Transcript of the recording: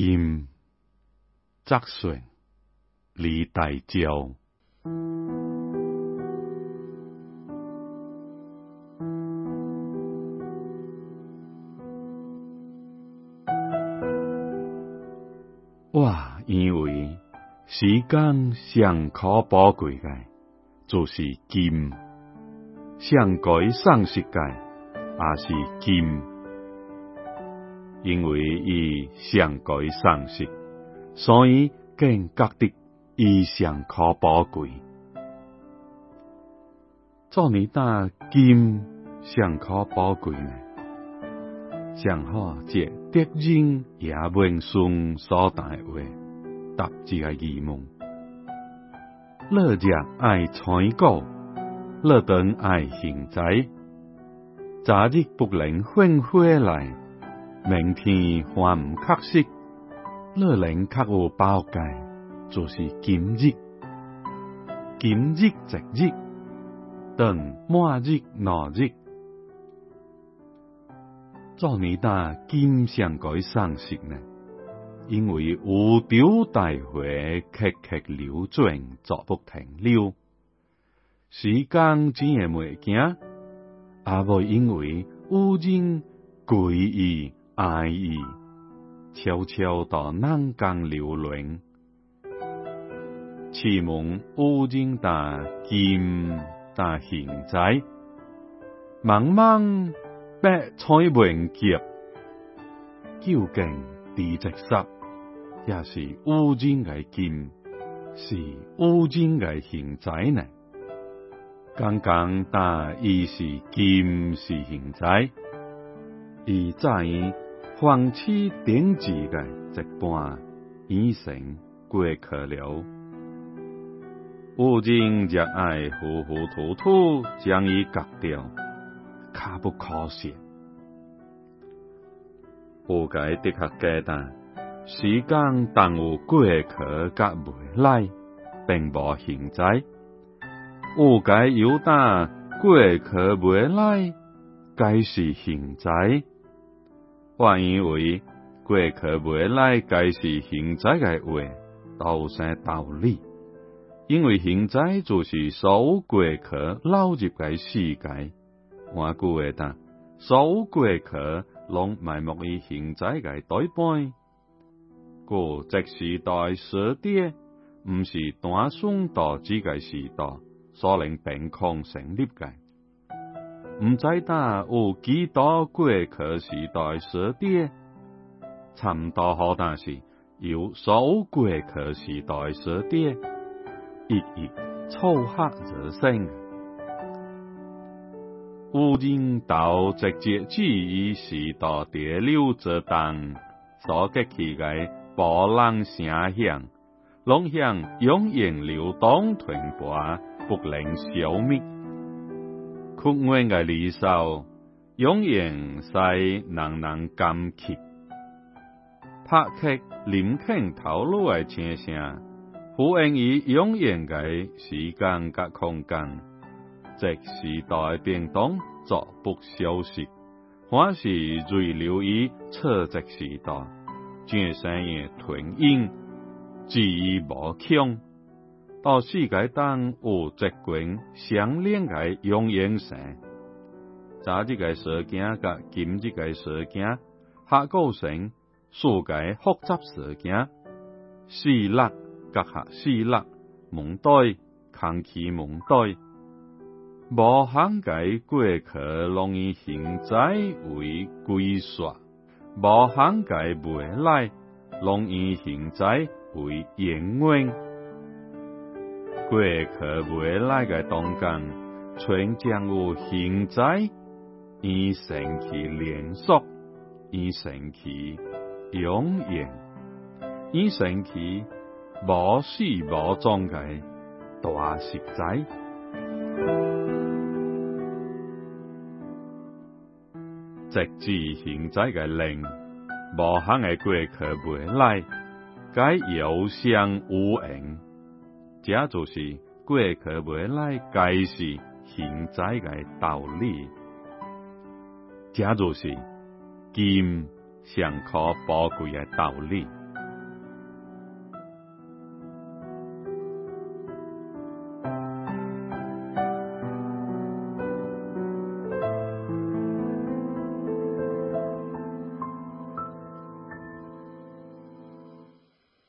金则顺李大醮。我因为时间上可宝贵嘅，就是金，上改上世界也是金，因为伊上改上世，所以更觉得伊上可宝贵。做你打金上可宝贵呢？上好借德人也文顺所带话，答这个疑问。乐热爱采购，乐等爱行财。昨日不能混回来，明天还唔确实。乐能较有包盖，就是今日。今日值日，等末日末日。做你打金上改上色呢？因为有朝大会，刻刻流转，作不停留。时间只会袂惊，也无因为有人贵意爱意，悄悄到南江流连。启蒙有人打金打现在，茫茫。白彩文杰，究竟地质石，也是乌金嘅金，是乌金嘅现在呢？刚刚打伊是金是现在，伊在放弃顶住嘅一半已成过去了。乌金热爱糊糊涂涂将伊割掉。卡不可惜，有解的确简单。时间当有过去甲未来，并无现在。有解有打过去未来，该是现在。我以为过去未来该是现在嘅话，都是道理。因为现在就是所有过去老入嘅世界。换句话讲，所有过去拢埋没于现在嘅代半。故即时代时代，毋是单纯导致嘅时代所能凭空成立嘅。毋知打有几多过去时代时代，差唔多好但是有所有过去时代时代，一一凑合而成。有人道直接基于时代地流之当所激起嘅波浪声响，拢向永远流动传播，不能消灭。苦闷嘅离骚，永远使人人感激。拍克林肯头颅嘅声声，呼应于永远嘅时间甲空间。即时代变动，逐步消失，还是遗留于错值时代，正生嘅吞咽，记忆无穷。到世界当有直观相连嘅永远性，早日嘅事件甲今日嘅事件，下构成世界复杂事件，四力甲下四力，蒙对空气蒙对。无涵盖过去，容易现在为归说；无涵盖未来，容易现在为延远。过去未来嘅中间，全将有现在以神奇连锁，以神奇永远，以神奇无始无终嘅大实在。直至现在嘅灵，无限嘅过去未来，该有相无影，这就是过去未来该是现在的道理，这就是金上可宝贵的道理。